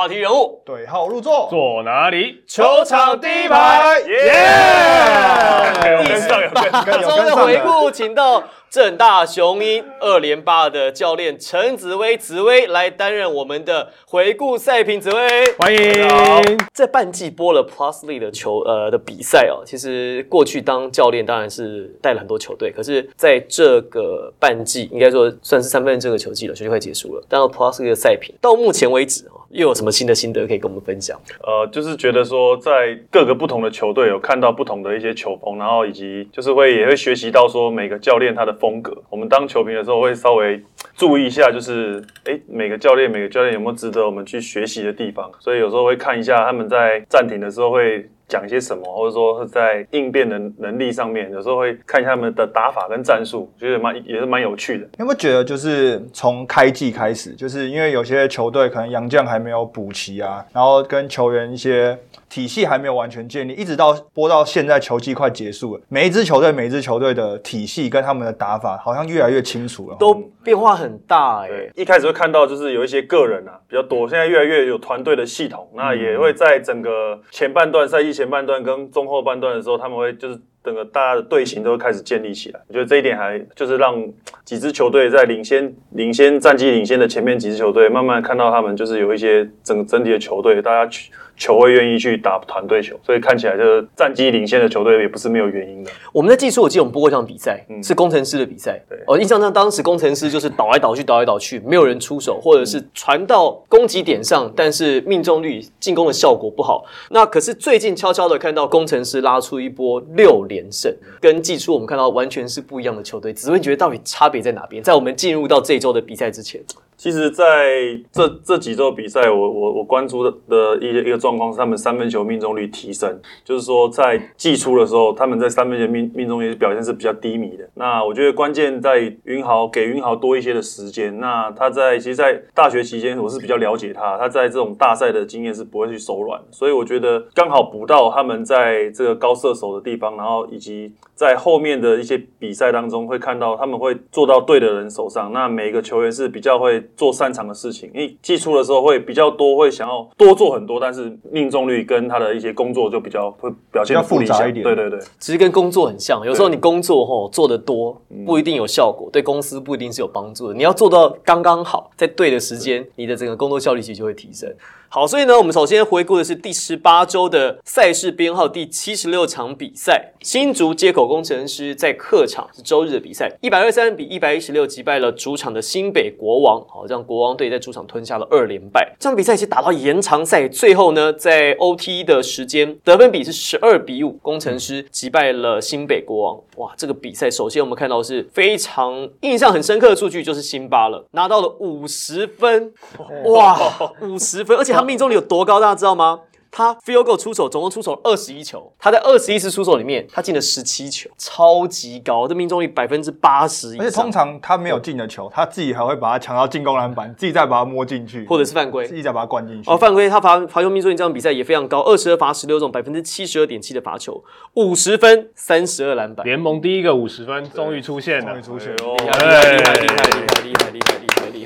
话题人物，对号入座，坐哪里？球场第一排，耶！有跟上，有跟上。跟有中的跟上的。回顾，请到正大雄鹰二连霸的教练陈紫薇，紫薇来担任我们的回顾赛评。紫薇，欢迎。这半季播了 Plus League 的球呃的比赛哦，其实过去当教练当然是带了很多球队，可是在这个半季，应该说算是三分之这个球季了，球季快结束了。但到 Plus League 的赛评到目前为止哦，又有什么新的心得可以跟我们分享？呃，就是觉得说，在各个不同的球队有看到不同的一些球风，然后以及就是会也会学习到说每个教练他的风格。我们当球评的时候会稍微注意一下，就是诶每个教练每个教练有没有值得我们去学习的地方。所以有时候会看一下他们在暂停的时候会。讲一些什么，或者说是在应变的能力上面，有时候会看一下他们的打法跟战术，觉得蛮也是蛮有趣的。有没有觉得，就是从开季开始，就是因为有些球队可能洋将还没有补齐啊，然后跟球员一些体系还没有完全建立，一直到播到现在球季快结束了，每一支球队每一支球队的体系跟他们的打法好像越来越清楚了。都变化很大哎、对，一开始会看到就是有一些个人啊比较多，现在越来越有团队的系统，那也会在整个前半段赛季前半段跟中后半段的时候，他们会就是整个大家的队形都会开始建立起来。我觉得这一点还就是让几支球队在领先领先战绩领先的前面几支球队，慢慢看到他们就是有一些整整体的球队，大家球球会愿意去打团队球，所以看起来就是战绩领先的球队也不是没有原因的。我们在技术，我记得我们播过一场比赛，是工程师的比赛。对哦，印象中当时工程师就是倒来倒去，倒来倒去，没有人出手，或者是传到攻击点上，但是命中率、进攻的效果不好。那可是最近悄悄的看到工程师拉出一波六连胜，跟季初我们看到完全是不一样的球队。只会觉得到底差别在哪边？在我们进入到这一周的比赛之前，其实在这这几周比赛，我我我关注的的一个一个状况是，他们三分球命中率提升，就是说在季初的时候，他们在三分球命命中率表现是比较低迷的。那我觉得关键在云豪给云豪多一些的时间。那他在其实，在大学期间，我是比较了解他，他在这种大赛的经验是不会去手软，所以我觉得刚好补到他们在这个高射手的地方，然后以及在后面的一些比赛当中会看到他们会做到对的人手上。那每一个球员是比较会做擅长的事情，因为寄出的时候会比较多，会想要多做很多，但是命中率跟他的一些工作就比较会表现。复杂一点对对对，其实跟工作很像，有时候你工作吼做的多，不一定有效果，对公司不一定是有帮助的。你要做到刚刚好，在对的时间，你的整个工作效率其实就会提升。好，所以呢，我们首先回顾的是第十八周的赛事编号第七十六场比赛，新竹接口工程师在客场是周日的比赛，一百二三比一百一十六击败了主场的新北国王，好，让国王队在主场吞下了二连败。这场比赛其实打到延长赛，最后呢，在 OT 的时间得分比是十二比五，工程师击败了新北国王。哇，这个比赛首先我们看到是非常印象很深刻的数据，就是辛巴了，拿到了五十分，哇，五十分，而且他命中率有多高，大家知道吗？他 field goal 出手总共出手二十一球，他在二十一次出手里面，他进了十七球，超级高，这命中率百分之八十以上。而且通常他没有进的球，他自己还会把它抢到进攻篮板，自己再把它摸进去，或者是犯规自，己再把它灌进去。哦，犯规，他罚罚球命中率这场比赛也非常高，二十二罚十六中，百分之七十二点七的罚球，五十分，三十二篮板，联盟第一个五十分终于出现了终于，出现。哦厉害厉害厉害厉害厉害厉害厉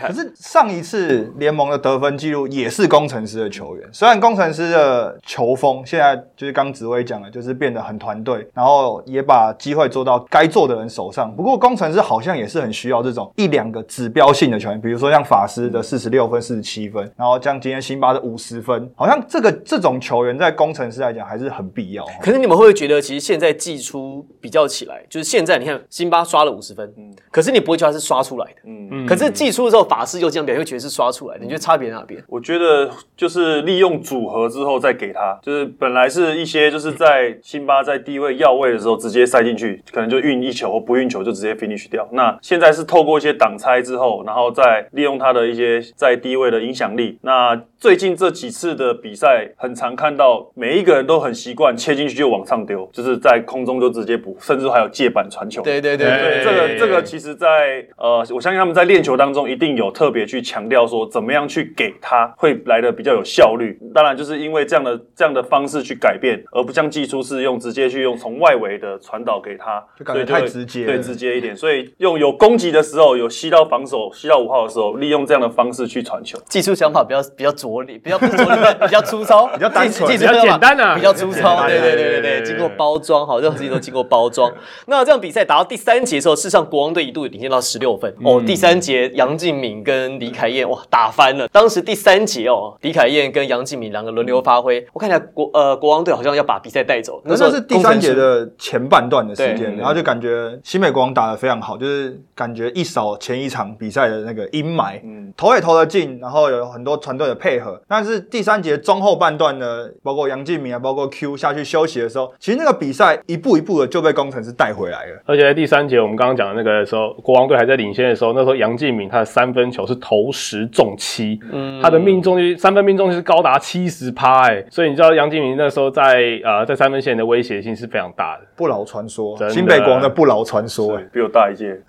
可！是上一次联盟的得分记录也是工程师的球员，虽然工程师的球风现在就是刚紫薇讲的，就是变得很团队，然后也把机会做到该做的人手上。不过工程师好像也是很需要这种一两个指标性的球员，比如说像法师的四十六分、四十七分，然后像今天辛巴的五十分，好像这个这种球员在工程师来讲还是很必要。可是你们会不会觉得，其实现在季初比较起来，就是现在你看辛巴刷了五十分，嗯可是你不会觉得他是刷出来的，嗯，可是季初的时候法师又这样表现，会觉得是刷出来的，你觉得差别在哪边？我觉得就是利用组合之后再给他，就是本来是一些就是在辛巴在低位要位的时候直接塞进去，可能就运一球或不运球就直接 finish 掉。那现在是透过一些挡拆之后，然后再利用他的一些在低位的影响力。那最近这几次的比赛，很常看到每一个人都很习惯切进去就往上丢，就是在空中就直接补，甚至还有借板传球。对对对对对，这个这个其实在，呃，我相信他们在练球当中一定有特别去强调说，怎么样去给他会来的比较有效率。当然，就是因为这样的这样的方式去改变，而不像技术是用直接去用从外围的传导给他，就感觉太直接了对直接一点。所以用有攻击的时候，有吸到防守、吸到五号的时候，利用这样的方式去传球。技术想法比较比较拙劣，比较不是拙劣，比较粗糙，比较单纯比较简单啊比较粗糙。对对对对对经过包装，好，任何事情都经过包装。那这样比赛打到第三节的时候，事实上国王队一度领先到十六分哦。第三节杨敬敏跟李凯燕哇打翻了。当时第三节哦，李凯燕跟杨敬敏两个轮流发挥，我看起来国呃国王队好像要把比赛带走。那时候是第三节的前半段的时间，然后就感觉新美国王打得非常好，就是感觉一扫前一场比赛的那个阴霾，嗯投也投得进，然后有很多团队的配合。但是第三节中后半段呢，包括杨敬敏啊，包括 Q 下去休息的时候，其实那个比赛一步一步的就被工程师带回来了。而且在第三节，我们刚刚讲的那个时候，国王队还在领先的时候，那时候杨敬敏他的三分球是投十中七，嗯他的命中率三分命中率是高达七十趴，哎，所以你知道杨敬敏那时候在呃在三分线的威胁性是非常大的。不老传说新北国王的不老传说、欸，比我大一届。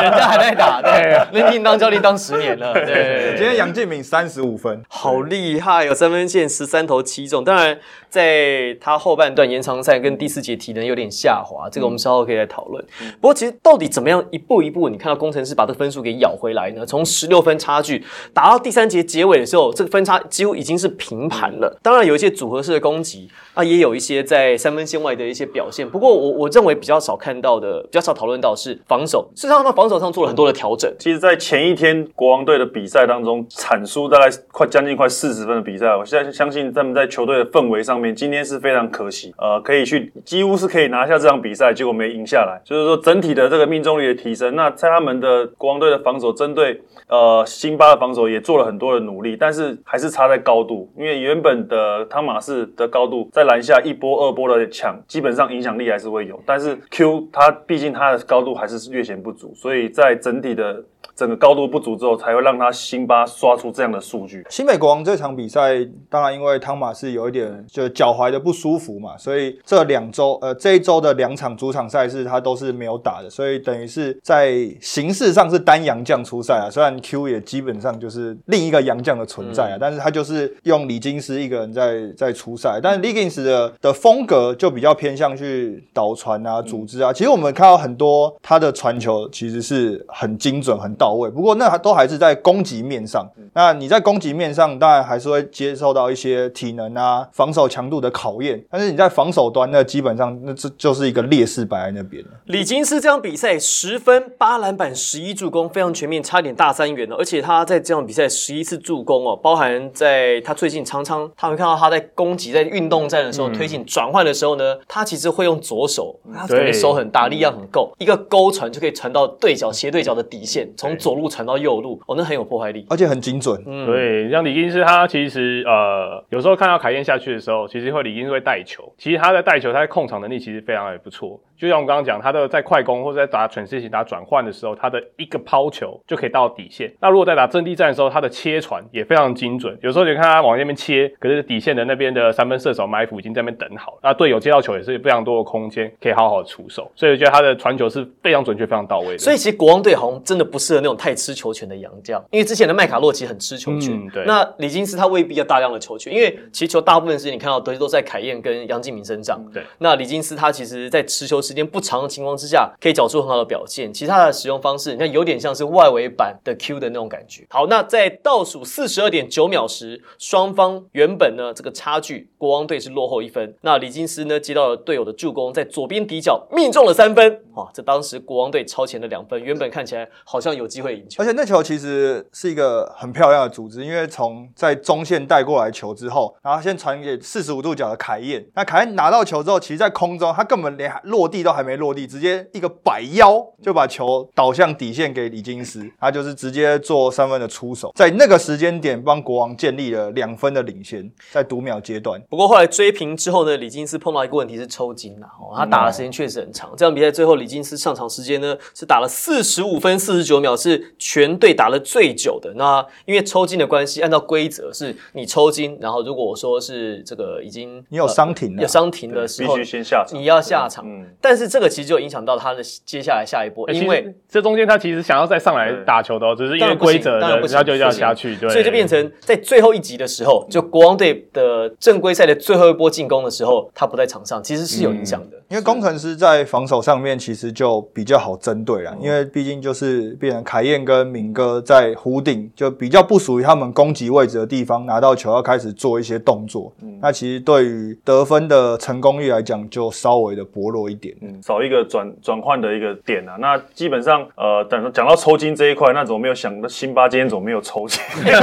人家还在打，对，那另当教练当十年了，对。今天杨敬敏三十五分，好厉害哦！三分线十三投七中，当然在他后半段延长赛跟第四节体能有点下滑，这个我们稍后可以来讨论。不过其实到底怎么样一步一步，你看到工程师把这个分数给咬回来呢？从十六分差距打到第三节结尾的时候，这个分差几乎已经是平盘了。当然有一些组合式的攻击啊，也有一些在三分线外的一些表现。不过我我认为比较少看到的，比较少讨论到是防守。事实上，他防守上做了很多的调整。其实，在前一天国王队的比赛当中，产出大概快将近快四十分的比赛，我现在相信他们在球队的氛围上面，今天是非常可惜，呃，可以去几乎是可以拿下这场比赛，结果没赢下来。就是说，整体的这个命中率的提升，那在他们的国王队的防守针对呃辛巴的防守也做了很多的努力，但是还是差在高度，因为原本的汤马士的高度在篮下一波二波的抢，基本上影响力还是会有，但是 Q 他毕竟他的高度还是略显不足，所以在整体的整个高度不足之后，才会让他辛巴刷出这样的数据。新美国王这场比赛，当然因为汤马是有一点就脚踝的不舒服嘛，所以这两周呃这一周的两场主场赛事他都是没有打的，所以等于是在形式上是单洋将出赛啊。虽然 Q 也基本上就是另一个洋将的存在啊，但是他就是用李金斯一个人在在出赛，但是 Liggins 的的风格就比较偏向去导传啊、组织啊。其实我们看到很多他的传球其实是很精准、很到位，不过那还都还是在攻击面上。那你在攻击面上，当然还是会接受到一些体能啊、防守强度的考验，但是你在防守端，那基本上那这就是一个劣势摆在那边了。李金斯这场比赛十分八篮板十一助攻，非常全面，差点大三元了。而且他在这场比赛十一次助攻哦，包含在他最近常常他会看到他在攻击在运动战的时候、推进转换的时候呢，他其实会用左手，他手很大，力量很够，一个勾传就可以传到对角斜对角的底线，从左路传到右路，哦，那很有破坏力。而且很精准，嗯，对，像李金斯他其实呃，有时候看到凯燕下去的时候，其实会李金斯会带球。其实他在带球，他的控场能力其实非常的不错。就像我刚刚讲，他的在快攻或者在打全世型打转换的时候，他的一个抛球就可以到底线。那如果在打阵地战的时候，他的切传也非常精准。有时候你看他往那边切，可是底线的那边的三分射手埋伏已经在那边等好了，那队友接到球也是非常多的空间可以好好的出手。所以我觉得他的传球是非常准确、非常到位的。所以其实国王队好像真的不适合那种太吃球权的洋将，因为之前的麦卡洛其实很吃球权。嗯对那李金斯他未必要大量的球权，因为其实球大部分时间你看到都都在凯燕跟杨敬明身上。对，那李金斯他其实在持球时间不长的情况之下，可以找出很好的表现。其他的使用方式，你看有点像是外围版的 Q 的那种感觉。好，那在倒数四十二点九秒时，双方原本呢这个差距，国王队是落后一分。那李金斯呢接到了队友的助攻，在左边底角命中了三分。哇，这当时国王队超前了两分，原本看起来好像有机会赢球而。且那球其实是一个很漂亮的组织，因为从在中线带过来球之后，然后先传给四十五度角的凯燕，那凯燕拿到球之后，其实在空中他根本连落地都还没落地，直接一个摆腰就把球导向底线给李金斯，他就是直接做三分的出手，在那个时间点帮国王建立了两分的领先，在读秒阶段。不过后来追平之后呢，李金斯碰到一个问题是抽筋呐、哦，他打的时间确实很长。这场比赛最后李金斯上场时间呢是打了四十五分四十九秒，是全队打了最久的。那因为抽筋的关系，按照规则是你抽筋，然后如果我说是这个已经你有伤停了有伤停的时候必须，先下场。你要下场。嗯但但是这个其实就影响到他的接下来下一波，欸因为这中间他其实想要再上来打球的哦，只是因为规则的当然不，行他就要下去，对，所以就变成在最后一集的时候，就国王队的正规赛的最后一波进攻的时候，他不在场上，其实是有影响的。因为工程师在防守上面其实就比较好针对啦，因为毕竟就是变成凯燕跟敏哥在弧顶，就比较不属于他们攻击位置的地方，拿到球要开始做一些动作。那其实对于得分的成功率来讲，就稍微的薄弱一点。嗯，少一个转转换的一个点啊。那基本上，呃，等讲到抽筋这一块，那怎么没有想到辛巴今天怎么没有抽筋？辛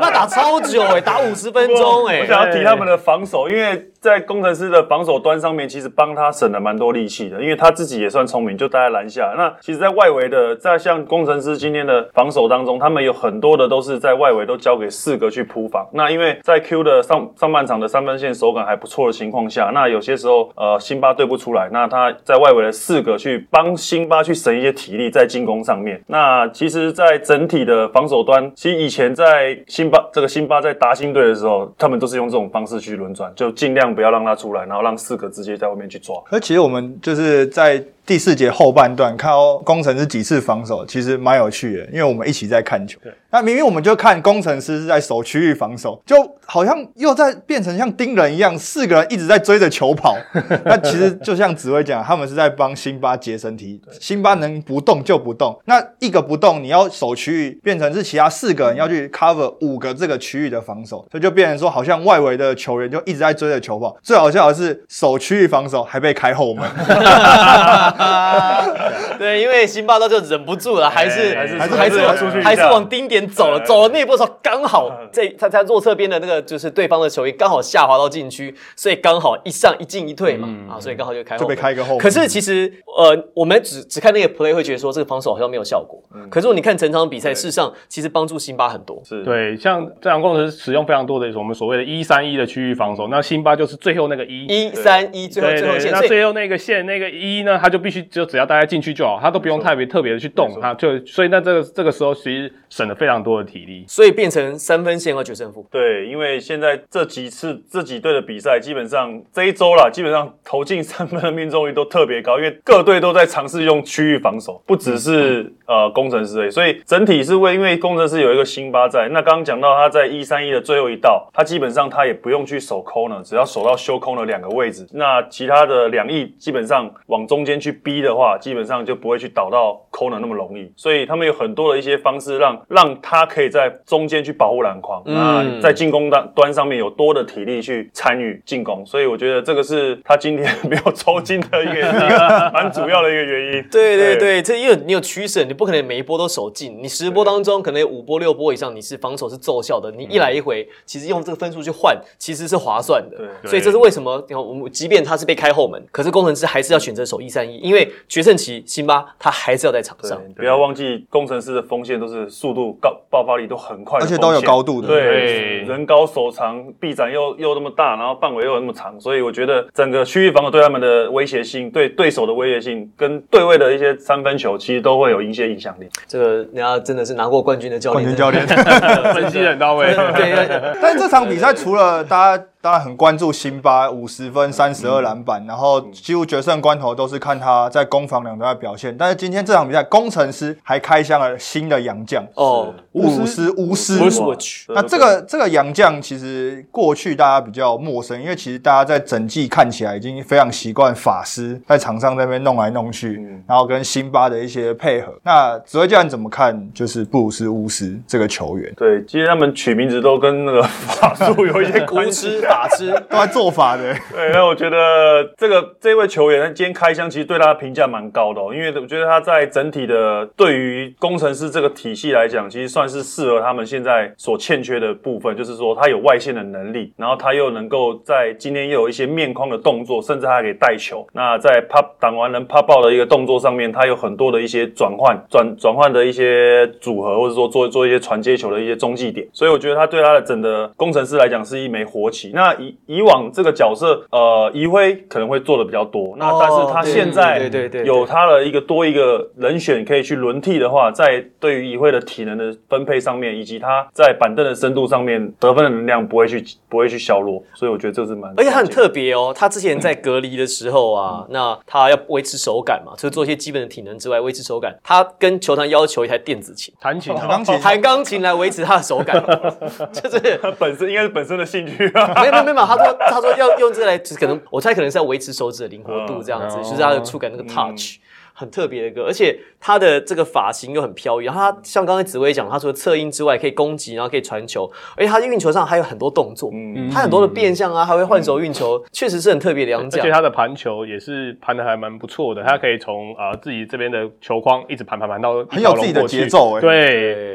巴打超久哎、打五十分钟哎、我想要提他们的防守，因为在工程师的防守端上面，其实帮他省了蛮多力气的，因为他自己也算聪明，就待在篮下。那其实，在外围的，在像工程师今天的防守当中，他们有很多的都是在外围都交给四个去铺防。那因为在 Q 的上上半场的三分线手感还不错的情况下，那有些时候呃辛巴对不出来，那他在外围的四个去帮辛巴去省一些体力在进攻上面。那其实，在整体的防守端，其实以前在辛巴这个辛巴在达新队的时候，他们都是用这种方式去轮转，就尽量不要让他出来，然后让四个直接在外面去抓。可其实我们就是在第四节后半段看到工程师几次防守，其实蛮有趣的，因为我们一起在看球。那明明我们就看工程师是在守区域防守，就好像又在变成像盯人一样，四个人一直在追着球跑。那其实就像紫薇讲，他们是在帮辛巴节身体，辛巴能不动就不动。那一个不动，你要守区域，变成是其他四个人要去 cover 五个这个区域的防守，所以就变成说，好像外围的球员就一直在追着球跑。最好笑的是，守区域防守还被开后门。对，因为辛巴到就忍不住了，还是还是还是还是往出去还是往丁点走了，走了那一波时候刚好这他在弱侧边的那个就是对方的球衣刚好下滑到禁区，所以刚好一上一进一退嘛，啊，所以刚好就开后就被开一个后门。可是其实呃，我们只只看那个 play 会觉得说这个防守好像没有效果，可是如果你看整场比赛，事实上其实帮助辛巴很多。是，对，像这场工程师使用非常多的我们所谓的一三一的区域防守，那辛巴就是最后那个一。一三一，最后最后线，所以那最后那个线那个一呢，他就必须就只要大家进去就好，他都不用特别特别的去动，他就所以那这个这个时候其实省了非常多的体力。所以变成三分线和决胜负。对，因为现在这几次这几队的比赛，基本上这一周啦，基本上投进三分的命中率都特别高，因为各队都在尝试用区域防守，不只是、呃工程师而已，所以整体是为因为工程师有一个辛巴在，那刚刚讲到他在一三一的最后一道，他基本上他也不用去守 corner，只要守到修空的两个位置，那其他的两翼基本上往中间去逼的话，基本上就不会去倒到 corner 那么容易，所以他们有很多的一些方式让让他可以在中间去保护篮筐，那嗯在进攻端端上面有多的体力去参与进攻，所以我觉得这个是他今天 没有抽筋的一个 蛮主要的一个原因。对对对，这因为你有取舍，你不可能每一波都守进，你十波当中可能有五波六波以上你是防守是奏效的，你一来一回，其实用这个分数去换，其实是划算的。对。所以这是为什么，你看我们即便他是被开后门，可是工程师还是要选择守一三一，因为决胜期辛巴他还是要在场上。，不要忘记工程师的锋线都是速度高、爆发力都很快而且都有高度的对，对人高手长，臂展又又那么大，然后范围又那么长，所以我觉得整个区域防守对他们的威胁性、对对手的威胁性，跟对位的一些三分球，其实都会有一些影响力。这个人家真的是拿过冠军的教练，冠军教练。分析得很到位。对，但这场比赛除了大家当然很关注辛巴五十分、三十二篮板，然后几乎决胜关头都是看他在攻防两端的表现。但是今天这场比赛，工程师还开箱了新的洋将哦，巫师巫师巫师那这个这个洋将其实过去大家比较陌生，因为其实大家在整季看起来已经非常习惯法师在场上那边弄来弄去，然后跟辛巴的一些配合。那指挥教练怎么看？就是布鲁斯巫师这个球员对，其实他们取名字都跟那个法术有一些关系。师法师，都在做法的，对，那我觉得这个这位球员，他今天开箱，其实对他的评价蛮高的、哦，因为我觉得他在整体的对于工程师这个体系来讲，其实算是适合他们现在所欠缺的部分，就是说他有外线的能力，然后他又能够在今天又有一些面框的动作，甚至他还可以带球。那在啪挡完人啪爆的一个动作上面，他有很多的一些转换转转换的一些组合，或者说做做一些传接球的一些中继点，所以我觉得他对他的整个工程师来讲是一枚活棋。那以以往这个角色，呃，宜辉可能会做的比较多，那但是他现在对对对对。有他的一个多一个人选可以去轮替的话，在对于宜辉的体能的分配上面，以及他在板凳的深度上面得分的能量不会去不会去削弱，所以我觉得这是蛮，而且他很特别哦，他之前在隔离的时候啊，那他要维持手感嘛，除了做一些基本的体能之外，维持手感，他跟球团要求一台电子琴，弹琴弹，钢琴弹钢琴来维持他的手感，就是他本身应该是本身的兴趣啊。没有没有，他说他说要用这个来，就是可能我猜可能是要维持手指的灵活度这样子，就是他的触感那个 touch。很特别的歌，而且他的这个发型又很飘逸。然后他像刚才紫薇讲，他除了侧应之外，可以攻击，然后可以传球，而且他在运球上还有很多动作，嗯。他很多的变向啊，还会换手运球，确实是很特别的洋将而且。他的盘球也是盘的还蛮不错的，他可以从啊、呃自己这边的球框一直盘盘盘到很有自己的节奏哎对，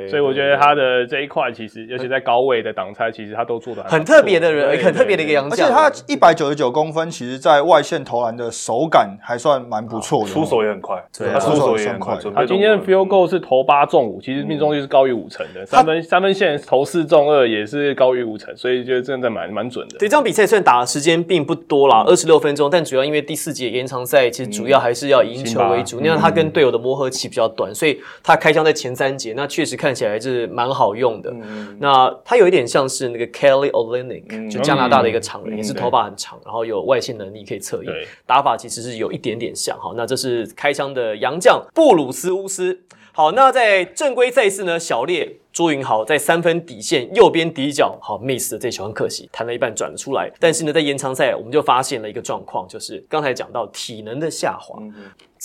对所以我觉得他的这一块其实，尤其在高位的挡拆，其实他都做的。很特别的人，很特别的一个洋将。而且他一百九十九公分，其实在外线投篮的手感还算蛮不错的哦，出手也很快，对他出手也很快。他今天的 field goal 是投八中五，其实命中率是高于五成的，三分三分线投四中二也是高于五成，所以就真的蛮蛮准的。对这场比赛虽然打的时间并不多啦，二十六分钟，但主要因为第四节延长赛，其实主要还是要以赢球为主。那样他跟队友的磨合期比较短，所以他开枪在前三节，那确实看起来是蛮好用的。那他有一点像是那个 Kelly Olynyk，、就加拿大的一个长人，也是头发很长，然后有外线能力可以侧翼对，打法其实是有一点点像。哈，那这是开枪的洋将布鲁斯乌斯。好，那在正规赛事呢，小列朱云豪在三分底线右边底角，好 miss 了这球，很可惜，弹了一半转了出来。但是呢，在延长赛我们就发现了一个状况，就是刚才讲到体能的下滑。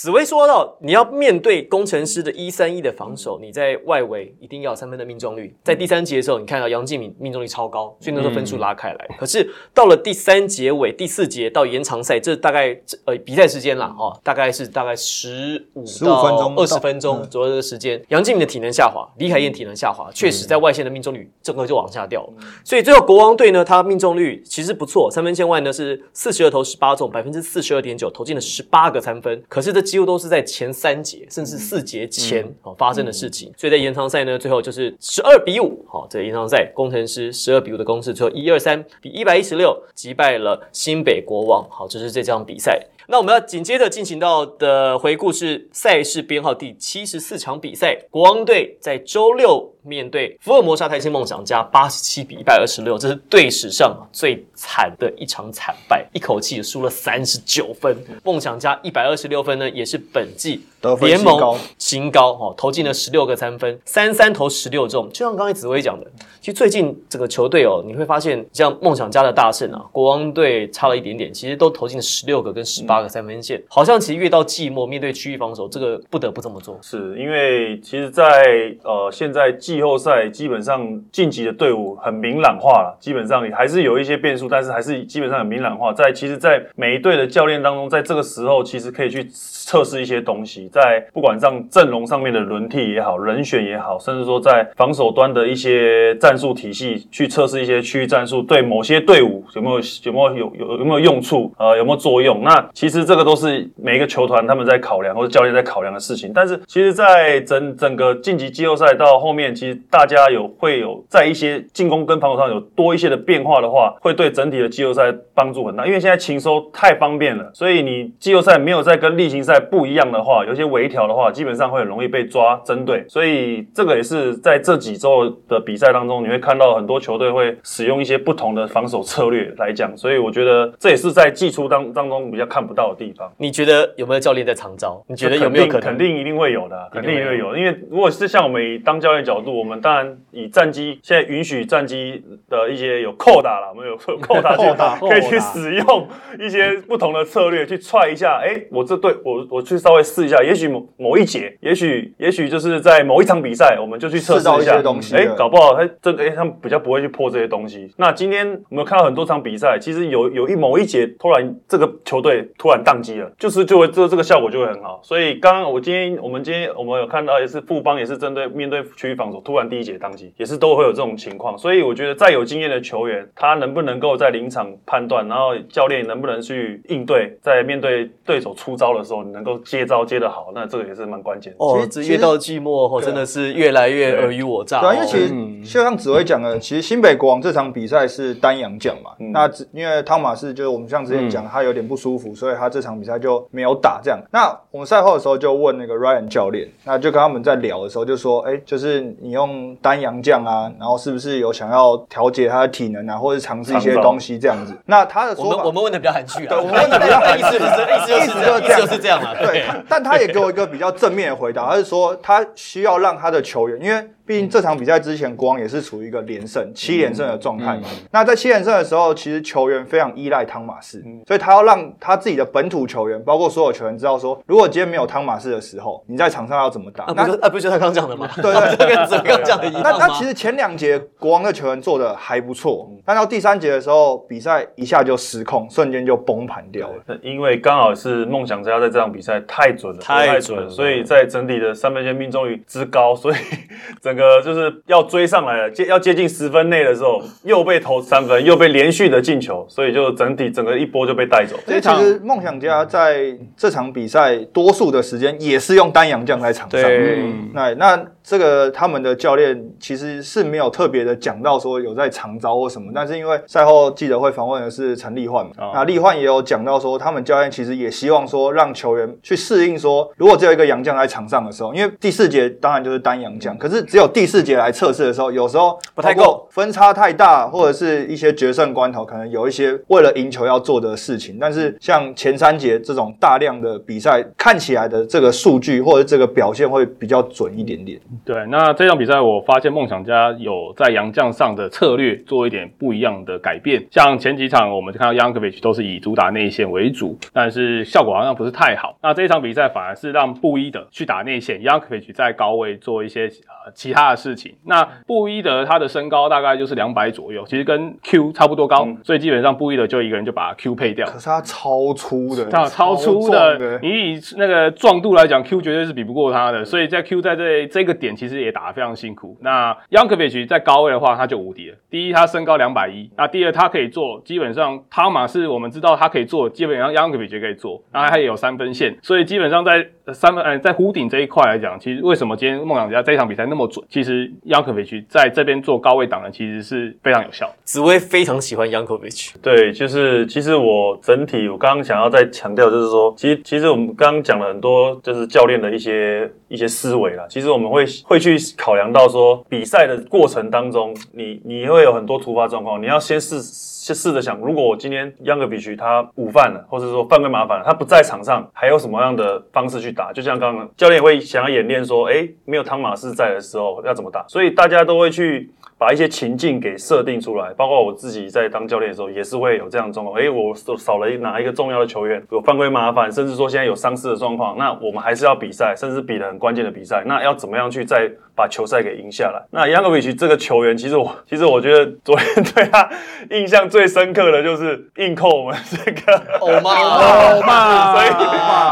紫薇说到，你要面对工程师的一三一的防守，你在外围一定要有三分的命中率。在第三节的时候，你看到杨敬敏命中率超高，所以那时候分数拉开来。可是到了第三节尾、第四节到延长赛，这大概呃比赛时间啦，哦，大概是大概十五15到分钟二十分钟嗯左右的时间。杨敬敏的体能下滑，李凯燕体能下滑，确实在外线的命中率整个就往下掉了。所以最后国王队呢，他命中率其实不错，三分线外呢是四十二投十八中，百分之四十二点九，投进了十八个三分。可是这几乎都是在前三节甚至四节前、哦发生的事情。所以在延长赛呢，最后就是十二比五，好、这延长赛工程师十二比五的攻势，最后一二三比一百一十六击败了新北国王。好，这是这场比赛。那我们要紧接着进行到的回顾是赛事编号第七十四场比赛，国王队在周六面对福尔摩沙台新梦想家八十七比一百二十六，这是队史上最惨的一场惨败，一口气输了三十九分。梦想家一百二十六分呢，也是本季联盟新高哈哦，投进了十六个三分，三三投十六中。就像刚才紫薇讲的，其实最近这个球队哦，你会发现像梦想家的大胜啊，国王队差了一点点，其实都投进了十六个跟十八个三分线，好像其实越到季末面对区域防守，这个不得不这么做。是因为其实在，呃现在季后赛基本上晋级的队伍很明朗化了，基本上还是有一些变数，但是还是基本上很明朗化。在其实，在每一队的教练当中，在这个时候其实可以去测试一些东西，在不管上阵容上面的轮替也好，人选也好，甚至说在防守端的一些战术体系去测试一些区域战术，对某些队伍有没有有没有有有有没有用处，呃有没有作用？那其实这个都是每一个球团他们在考量或者教练在考量的事情。但是其实，在整整个晋级季后赛到后面，其实大家有会有在一些进攻跟防守上有多一些的变化的话，会对整体的季后赛帮助很大。因为现在勤收太方便了，所以你季后赛没有在跟例行赛不一样的话，有些微调的话，基本上会很容易被抓针对。所以这个也是在这几周的比赛当中，你会看到很多球队会使用一些不同的防守策略来讲。所以我觉得这也是在季初当当中比较看不到的地方。你觉得有没有教练在藏招？你觉得有没有可能？肯定一定会有的啊，肯定会有定一定会有。因为如果是像我们以当教练角度，我们当然以战机现在允许战机的一些有扣打了，我们有有 扣打去扣打可以去使用一些不同的策略去踹一下。哎，我这队我我去稍微试一下，也许某某一节，也许也许就是在某一场比赛，我们就去测试一下哎搞不好他这个哎他们比较不会去破这些东西。那今天我们看到很多场比赛，其实有有一某一节突然这个球队突然宕机了，就是就会这这个效果就会很好。所以刚刚我今天我们今天我们有看到也是富邦也是针对面对区域防守，突然第一节宕机，也是都会有这种情况。所以我觉得再有经验的球员，他能不能够在临场判断，然后教练能不能去应对，在面对对手出招的时候，你能够接招接得好。好，那这个也是蛮关键的。哦这越到季末后，真的是越来越尔虞我诈哦。对啊，因为其实嗯就像紫薇讲的，其实新北国王这场比赛是单阳将嘛，嗯那因为汤马士就是我们像之前讲，他有点不舒服，所以他这场比赛就没有打这样。那我们赛后的时候就问那个 Ryan 教练，那就跟他们在聊的时候就说，哎，就是你用单阳将啊，然后是不是有想要调节他的体能啊，或者是尝试一些东西这样子？那他的说法，我们问的比较含蓄啊，对我们问的比较含蓄 意思就是意思就是意思就是这样意思就是这样了。对，但他也给我一个比较正面的回答，他是说他需要让他的球员，因为毕竟这场比赛之前国王也是处于一个连胜、七连胜的状态嘛。那在七连胜的时候，其实球员非常依赖汤马士，所以他要让他自己的本土球员，包括所有球员知道说，如果今天没有汤马士的时候，你在场上要怎么打？啊，那是啊，不是就他刚讲的吗？对对 这跟刚讲的一样？那那其实前两节国王的球员做的还不错，但到第三节的时候，比赛一下就失控，瞬间就崩盘掉了。那因为刚好是梦想家在这场比赛太准了，太准所以在整体的三分线命中率之高，所以 整个就是要追上来了，接要接近十分内的时候，又被投三分，又被连续的进球，所以就整体整个一波就被带走。所以其实梦想家在这场比赛多数的时间也是用丹阳将在场上。对嗯那那这个他们的教练其实是没有特别的讲到说有在长招或什么，但是因为赛后记者会访问的是陈立焕嘛，哦那立焕也有讲到说，他们教练其实也希望说让球员去适应说，如果只有一个洋将在场上的时候，因为第四节当然就是单洋将，可是只有第四节来测试的时候，有时候不太够分差太大，或者是一些决胜关头，可能有一些为了赢球要做的事情。但是像前三节这种大量的比赛，看起来的这个数据或者这个表现会比较准一点点。对，那这场比赛我发现梦想家有在洋将上的策略做一点不一样的改变，像前几场我们就看到 Yankovic 都是以主打内线为主，但是效果好像不是太好。那这一场比赛反而是让布伊德去打内线，Yankovic 在高位做一些呃其他的事情。那布伊德他的身高大概就是两百左右，其实跟 Q 差不多高，所以基本上布伊德就一个人就把 Q 配掉。可是他超粗的，他超粗壮的，你以那个壮度来讲，Q 绝对是比不过他的，所以在 Q 在这这个点其实也打得非常辛苦。那 Youngkovich 在高位的话，他就无敌了。第一，他身高两百一，那第二，他可以做，基本上汤马是我们知道他可以做，基本上 Youngkovich 可以做，然后他也有三分线，所以基本上在三分呃在弧顶这一块来讲，其实为什么今天梦想家这一场比赛那么准？其实 Yankovic 在这边做高位挡人其实是非常有效的。紫薇非常喜欢 Yankovic，对，就是其实我整体我刚刚想要再强调，就是说，其实其实我们刚刚讲了很多，就是教练的一些一些思维啦。其实我们会会去考量到说，比赛的过程当中，你你会有很多突发状况，你要先试先试着想，如果我今天扬戈比区他午饭了，或者说犯规麻烦了，他不在场上，还有什么样的方式去打？就像刚刚教练会想要演练说，哎，没有汤马士在的时候要怎么打，所以大家都会去。把一些情境给设定出来，包括我自己在当教练的时候，也是会有这样的状况。诶，我少少了哪一个重要的球员有犯规麻烦，甚至说现在有伤势的状况，那我们还是要比赛，甚至比得很关键的比赛，那要怎么样去在把球赛给赢下来？那 y a n g o v i c 这个球员，其实我其实我觉得昨天对他印象最深刻的就是硬扣我们这个 欧妈，欧嘛所以，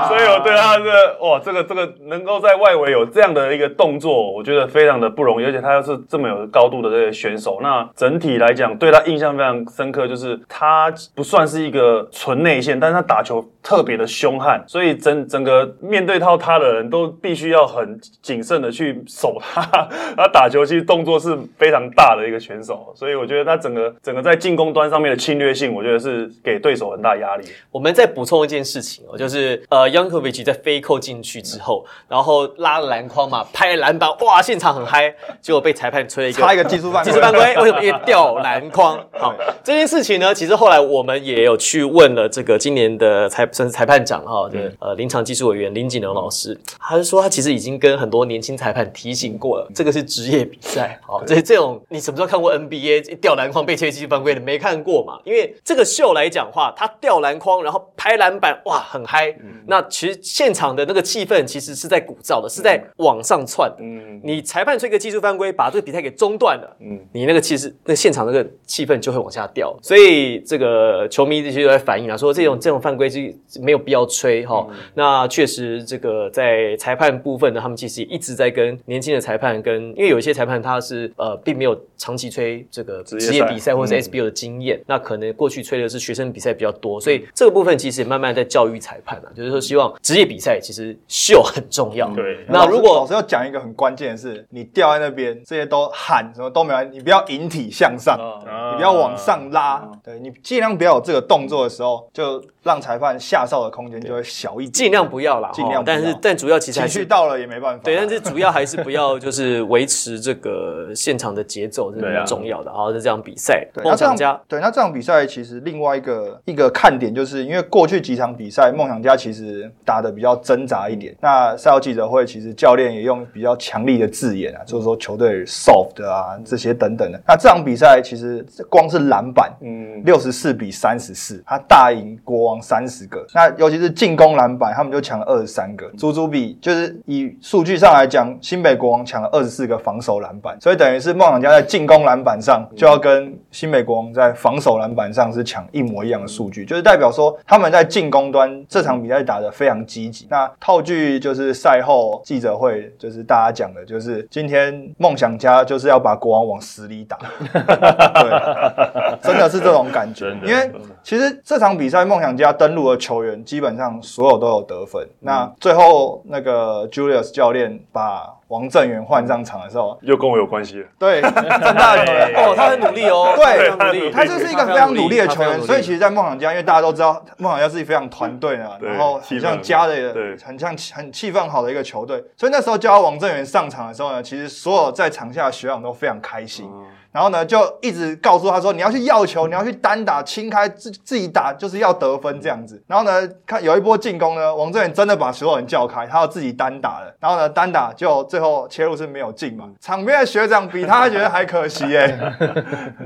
所以我对他的哇，这个这个能够在外围有这样的一个动作，我觉得非常的不容易，而且他又是这么有高度的这个选手。那整体来讲，对他印象非常深刻，就是他不算是一个纯内线，但是他打球特别的凶悍，所以整整个面对到他的人都必须要很谨慎的去守他。他打球其实动作是非常大的一个选手，所以我觉得他整个整个在进攻端上面的侵略性，我觉得是给对手很大压力。我们再补充一件事情哦，就是呃，Yankovic 在飞扣进去之后，然后拉了篮筐嘛，拍篮板，哇，现场很嗨，结果被裁判吹了一个差一个技术犯规技术犯规，为什么？因为掉篮筐。好，这件事情呢，其实后来我们也有去问了这个今年的裁算是裁判长哈，的呃临场技术委员林锦龙老师，他是说他其实已经跟很多年轻裁判提醒过了，这个是职业比赛，好，这这种你什么时候看过 NBA 吊篮筐被吹技术犯规的？没看过嘛？因为这个秀来讲话，他吊篮筐然后拍篮板，哇，很嗨。那其实现场的那个气氛其实是在鼓噪的，是在往上窜的。嗯你裁判吹个技术犯规，把这个比赛给中断了，嗯。你那个其实那现场那个气氛就会往下掉，所以这个球迷这些都在反映啊，说这种这种犯规是没有必要吹哈。那确实这个在裁判部分呢，他们其实也一直在跟年轻的裁判跟，因为有一些裁判他是呃并没有长期吹这个职业职业比赛或者嗯。是 SBO 的经验，那可能过去吹的是学生比赛比较多，所以这个部分其实也慢慢在教育裁判啊，就是说希望职业业比赛其实秀很重要。对。那如果老师要讲一个很关键的是，你掉在那边，这些都喊什么都没有，你不要引体向上，啊你不要往上拉，对你尽量不要有这个动作的时候，就让裁判下哨的空间就会小一点，尽量不要啦，尽量不要。但是但主要其实情绪到了也没办法。对，但是主要还是不要就是维持这个现场的节奏，是对啊很重要的。然后是这场比赛，对，梦那这样想家对，那这场比赛其实另外一个一个看点，就是因为过去几场比赛，梦想家其实打的比较挣扎一点。那赛后记者会，其实教练也用比较强力的字眼啊，就是说球队 soft 啊这些等等的。那这场比赛其实光是篮板，嗯，六十四比三十四，他大赢国王三十个。那尤其是进攻篮板，他们就抢了二十三个，足足比就是以数据上来讲，新北国王抢了二十四个防守篮板，所以等于是梦想家在进攻篮板上就要跟新美国王在防守篮板上是抢一模一样的数据，就是代表说他们在进攻端这场比赛打得非常积极。那套句就是赛后记者会，就是大家讲的，就是今天梦想家就是要把国王往死里打，对，真的是这种感觉因为其实这场比赛梦想家登陆的球员基本上所有都有得分。那最后那个 Julius 教练把王正源换上场的时候，又跟我有关系了。对 郑大球员哦，他很努力哦，对非常努力，他就是一个非常努力的球员，所以其实实，在梦想家，因为大家都知道梦想家是非常团队的，然后很像家的，对。很像很气氛好的一个球队，所以那时候叫王正源上场的时候呢，其实所有在场下的学长都非常开心。然后呢，就一直告诉他说：“你要去要球，你要去单打，清开自自己打，就是要得分这样子。”然后呢，看有一波进攻呢，王正远真的把所有人叫开，他要自己单打了。然后呢，单打就最后切入是没有进嘛。场边的学长比他觉得还可惜哎、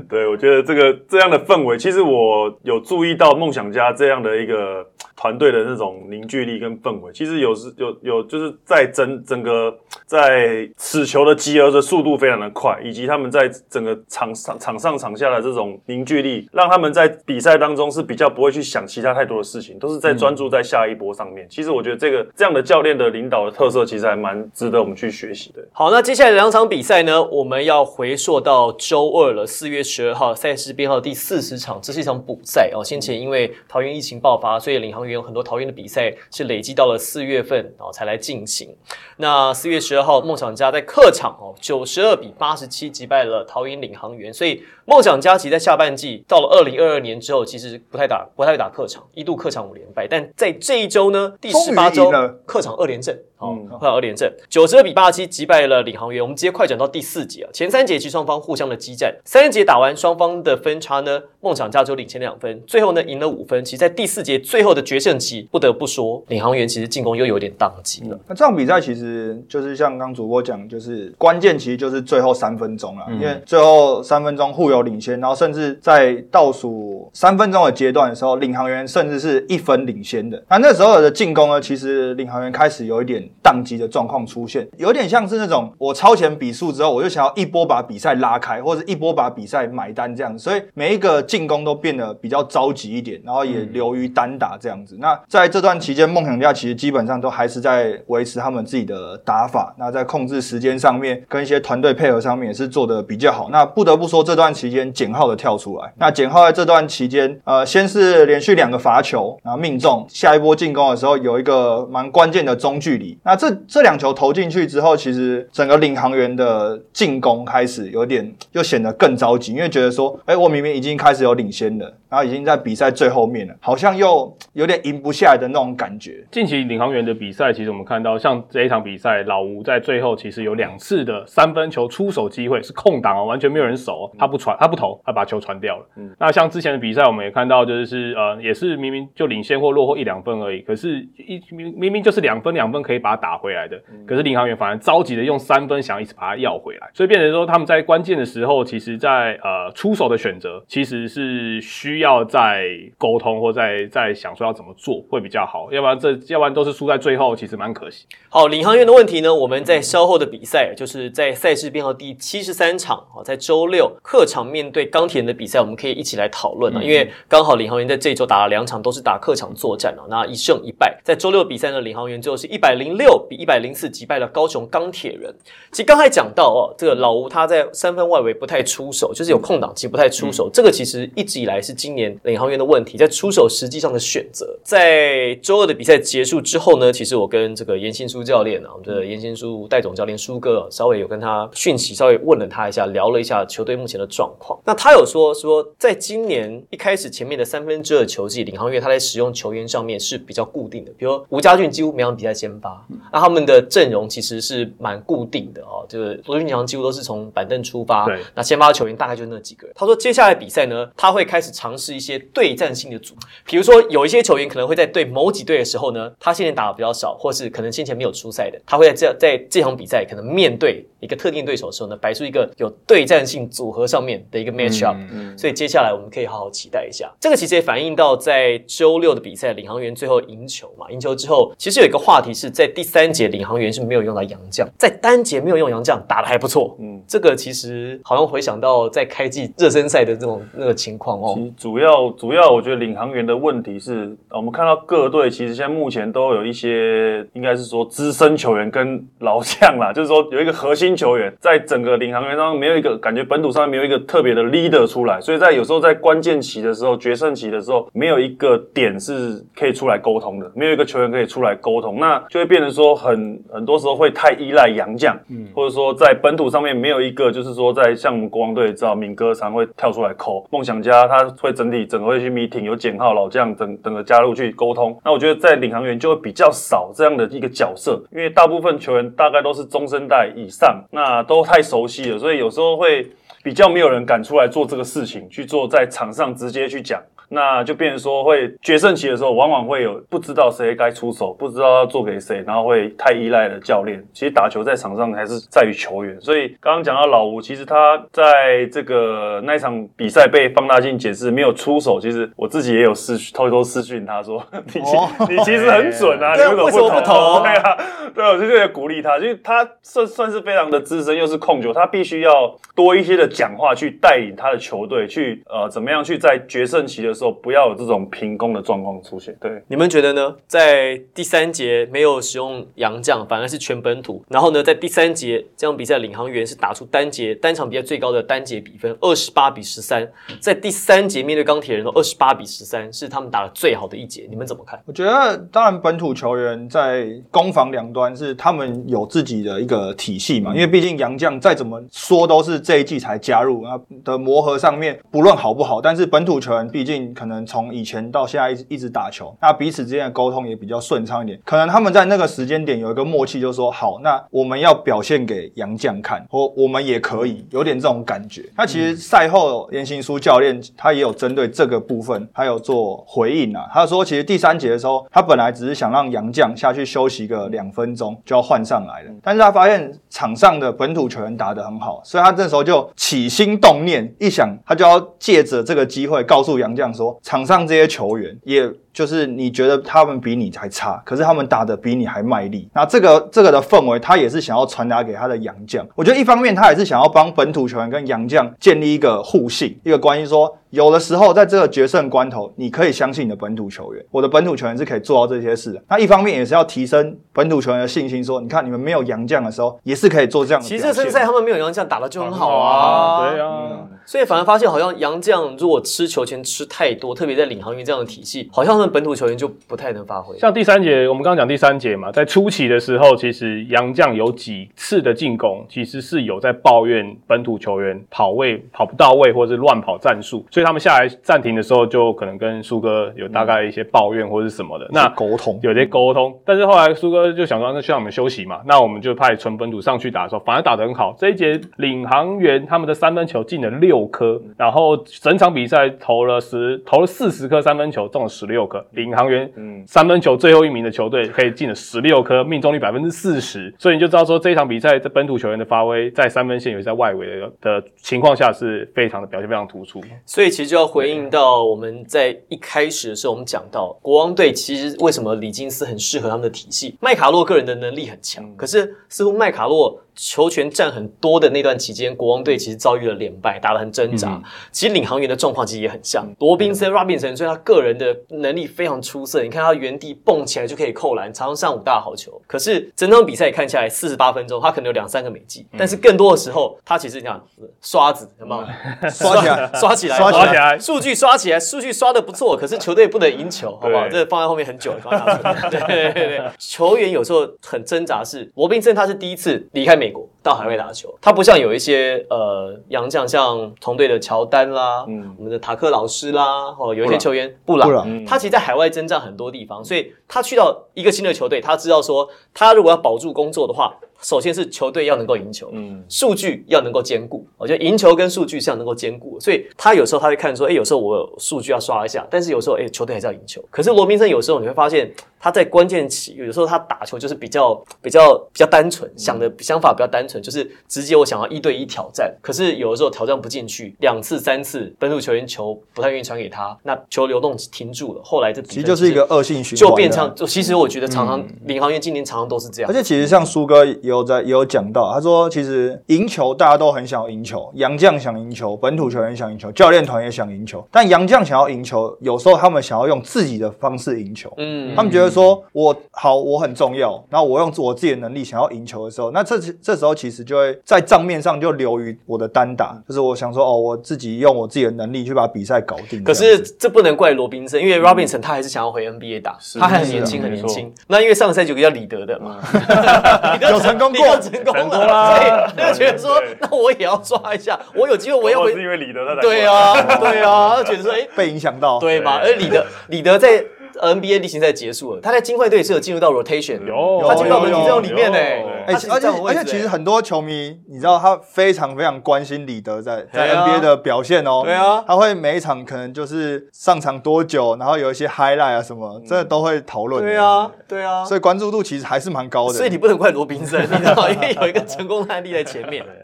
对，我觉得这个这样的氛围，其实我有注意到梦想家这样的一个团队的那种凝聚力跟氛围。其实有时有有就是在整整个在此球的集合的速度非常的快，以及他们在整个场上场上场下的这种凝聚力，让他们在比赛当中是比较不会去想其他太多的事情，都是在专注在下一波上面。其实我觉得这个这样的教练的领导的特色，其实还蛮值得我们去学习的。好，那接下来两场比赛呢，我们要回溯到周二了，四月十二号，赛事编号第四十场，这是一场补赛哦。先前因为桃园疫情爆发，所以领航员有很多桃园的比赛是累积到了四月份哦才来进行。那四月十二号，梦想家在客场哦，九十二比八十七击败了桃园领航员，所以梦想家其实在下半季到了二零二二年之后，其实不太打不太打客场，一度客场五连败，但在这一周呢，第十八周客场二连胜，好、嗯客场二连胜，九十二比八十七击败了领航员。我们直接快转到第四节啊，前三节其实双方互相的激战，三节打完双方的分差呢，梦想家就领先两分，最后呢赢了五分。其实，在第四节最后的决胜期，不得不说领航员其实进攻又有点宕机了。那这场比赛其实就是像刚主播讲，就是关键其实就是最后三分钟了，因为最后三分钟互有领先，然后甚至在倒数三分钟的阶段的时候，领航员甚至是一分领先的。那那时候的进攻呢，其实领航员开始有一点宕机的状况出现，有点像是那种我超前比数之后，我就想要一波把比赛拉开，或者一波把比赛买单这样子，所以每一个进攻都变得比较着急一点，然后也流于单打这样子。那在这段期间，梦想家其实基本上都还是在维持他们自己的打法，那在控制时间上面跟一些团队配合上面也是做的比较好。那不得不说，这段期间简浩的跳出来，那简浩在这段期间，呃，先是连续两个罚球，然后命中，下一波进攻的时候有一个蛮关键的中距离。那这这两球投进去之后，其实整个领航员的进攻开始有点又显得更着急，因为觉得说，哎，我明明已经开始有领先了，然后已经在比赛最后面了，好像又有点赢不下来的那种感觉。近期领航员的比赛，其实我们看到，像这一场比赛，老吴在最后其实有两次的三分球出手机会是空档哦，完全没有人守哦，他不传，他不投，他把球传掉了。那像之前的比赛，我们也看到，就是呃，也是明明就领先或落后一两分而已，可是一明明明就是两分两分可以把它打回来的，可是领航员反而着急的用三分想要一直把它要回来，所以变成说他们在关键的时候，其实在呃出手的选择其实是需要在沟通或再再想说要怎么做会比较好，要不然这要不然都是输在最后，其实蛮可惜。好，领航员的问题呢，我们在稍后的比赛，就是在赛事编号第七十三场啊，在周六客场面对钢铁人的比赛，我们可以一起来讨论啊。因为刚好领航员在这一周打了两场，都是打客场作战啊，那一胜一败。在周六比赛呢，领航员最后是一百零六比一百零四击败了高雄钢铁人。其实刚才讲到哦，这个老吴他在三分外围不太出手，就是有空档期不太出手，这个其实一直以来是今今年领航员的问题，在出手实际上的选择。在周二的比赛结束之后呢，其实我跟这个严新书教练啊，我们的严新书戴总教练书哥稍微有跟他讯息，稍微问了他一下，聊了一下球队目前的状况。那他有说说，在今年一开始前面的三分之二球季，领航员他在使用球员上面是比较固定的，比如吴家俊几乎每场比赛先发，那他们的阵容其实是蛮固定的哦，就是罗俊强几乎都是从板凳出发，对那先发球员大概就那几个人。他说接下来比赛呢，他会开始尝是一些对战性的组，比如说有一些球员可能会在对某几队的时候呢，他先前打的比较少，或是可能先前没有出赛的，他会在这在这场比赛可能面对一个特定对手的时候呢，摆出一个有对战性组合上面的一个 match up。嗯，所以接下来我们可以好好期待一下。这个其实也反映到在周六的比赛，领航员最后赢球嘛，赢球之后，其实有一个话题是在第三节领航员是没有用到洋将，在单节没有用洋将，打的还不错。嗯这个其实好像回想到在开季热身赛的这种那个情况哦其。实主要主要，我觉得领航员的问题是，呃我们看到各队其实现在目前都有一些，应该是说资深球员跟老将啦，就是说有一个核心球员，在整个领航员当中没有一个感觉本土上没有一个特别的 leader 出来，所以在有时候在关键期的时候、决胜期的时候，没有一个点是可以出来沟通的，没有一个球员可以出来沟通，那就会变成说很很多时候会太依赖洋将，嗯，或者说在本土上面没有一个，就是说在像我们国王队知道敏哥常会跳出来扣，梦想家他会整体整个会去 meeting，有简浩老将等等个加入去沟通。那我觉得在领航员就会比较少这样的一个角色，因为大部分球员大概都是中生代以上，那都太熟悉了，所以有时候会比较没有人敢出来做这个事情，去做在场上直接去讲。那就变成说，会决胜期的时候，往往会有不知道谁该出手，不知道要做给谁，然后会太依赖了教练。其实打球在场上还是在于球员。所以刚刚讲到老吴，其实他在这个那一场比赛被放大镜解释没有出手，其实我自己也有私偷偷私讯他说，你其、哦你其实很准啊，你为什么不投？投对啊，对，我就觉得鼓励他，就是他算算是非常的资深，又是控球，他必须要多一些的讲话去带领他的球队，去呃怎么样去在决胜期的时候不要有这种平攻的状况出现。对，你们觉得呢？在第三节没有使用洋将，反而是全本土。然后呢，在第三节这场比赛，领航员是打出单节单场比赛最高的单节比分，二十八比十三。在第三节面对钢铁人的二十八比十三，是他们打的最好的一节。你们怎么看？我觉得，当然本土球员在攻防两端是他们有自己的一个体系嘛，因为毕竟洋将再怎么说都是这一季才加入，啊的磨合上面不论好不好，但是本土球员毕竟可能从以前到现在一直一直打球，那彼此之间的沟通也比较顺畅一点，可能他们在那个时间点有一个默契，就是说好，那我们要表现给杨绛看，或我们也可以有点这种感觉。那其实赛后严行书教练他也有针对这个部分，他有做回应啊，他说其实第三节的时候，他本来只是想让杨绛下去休息个两分钟就要换上来了，但是他发现场上的本土球员打得很好，所以他这时候就起心动念，一想他就要借着这个机会告诉洋将说，场上这些球员也。就是你觉得他们比你还差，可是他们打的比你还卖力。那这个这个的氛围，他也是想要传达给他的洋将。我觉得一方面他也是想要帮本土球员跟洋将建立一个互信，一个关系说。有的时候，在这个决胜关头，你可以相信你的本土球员，我的本土球员是可以做到这些事的。那一方面也是要提升本土球员的信心，说你看你们没有洋将的时候，也是可以做这样的其。实热身赛他们没有洋将打的就很好好啊，对啊。所以反而发现好像洋将如果吃球权吃太多，特别在领航员这样的体系，好像本土球员就不太能发挥。像第三节，我们刚刚讲第三节嘛，在初期的时候，其实杨将有几次的进攻，其实是有在抱怨本土球员跑位跑不到位，或者是乱跑战术，所以他们下来暂停的时候，就可能跟苏哥有大概一些抱怨或者是什么的。那沟通有些沟通，但是后来苏哥就想说，那就让我们休息嘛，那我们就派纯本土上去打的时候，反而打得很好。这一节领航员他们的三分球进了六颗，然后整场比赛投了十投了四十颗三分球，中了十六颗。领航员嗯三分球最后一名的球队可以进了十六颗，命中率百分之四十，所以你就知道说这一场比赛在本土球员的发挥，在三分线尤其在外围的的情况下是非常的表现非常突出。所以其实就要回应到我们在一开始的时候，我们讲到国王队其实为什么李金斯很适合他们的体系。麦卡洛个人的能力很强，可是似乎麦卡洛球权占很多的那段期间，国王队其实遭遇了连败，打得很挣扎。其实领航员的状况其实也很像，罗宾森 Robinson，所以他个人的能力非常出色。你看他原地蹦起来就可以扣篮，常常上五大好球。可是整场比赛看下来，四十八分钟，他可能有两三个美记，但是更多的时候，他其实你看刷子，有没有？刷起来。刷起来，刷起来。数据刷起来，数据刷的不错，可是球队不能赢球，好不好？这放在后面很久了，放在 对对对，球员有时候很挣扎是，罗宾森他是第一次离开美国到海外打球，他不像有一些呃洋将，像同队的乔丹啦，嗯我们的塔克老师啦，哦，有一些球员布朗，布朗嗯。他其实在海外征战很多地方，所以他去到一个新的球队，他知道说，他如果要保住工作的话，首先是球队要能够赢球，嗯数据要能够兼顾，我觉得赢球跟数据是要能够兼顾，所以他有时候他会看说，哎，有时候我有数据要刷一下，但是有时候哎，球队还是要赢球。可是罗宾森有时候你会发现他在关键期，有时候他打球就是比较比较比较单纯，想的想法比较单纯，就是直接我想要一对一挑战。可是有的时候挑战不进去，两次三次本土球员球不太愿意传给他，那球流动停住了，后来这比其实就是一个恶性循环，就变成，就其实我觉得常常领航员今年常常都是这样而。且其实像苏哥也有在也有讲到，他说其实赢球大家都很想要赢球，杨将想赢球，本土球员想赢球，教练团也想赢球，但杨将想要赢球，有时候他们想要用自己的方式赢球。嗯他们觉得说，我好，我很重要，然后我用我自己的能力想要赢球的时候，那这这时候其实就会在账面上就留于我的单打，就是我想说，哦，我自己用我自己的能力去把比赛搞定。可是这不能怪罗宾森，因为 Robinson 他还是想要回 NBA 打，他还很年轻，很年轻。那因为上个赛季有个叫李德的嘛，李德有成功过。成功了，啦。所以他就觉得说，那我也要抓一下，我有机会我要回。是因为李德他对啊，对啊，他觉得说，哎，被影响到，对吧？而李德李德在 NBA 例行赛结束了，他在金块队是有进入到 rotation，有他进入到有有门体阵容里面呢。而且站稳位置而且其实哎很多球迷，你知道他非常非常关心李德在在 NBA 的表现哦。对啊他会每一场可能就是上场多久，然后有一些 highlight 啊什么，这都会讨论。对，啊，对啊，所以关注度其实还是蛮高的。所以你不能怪罗宾森，你知道，因为有一个成功的案例在前面。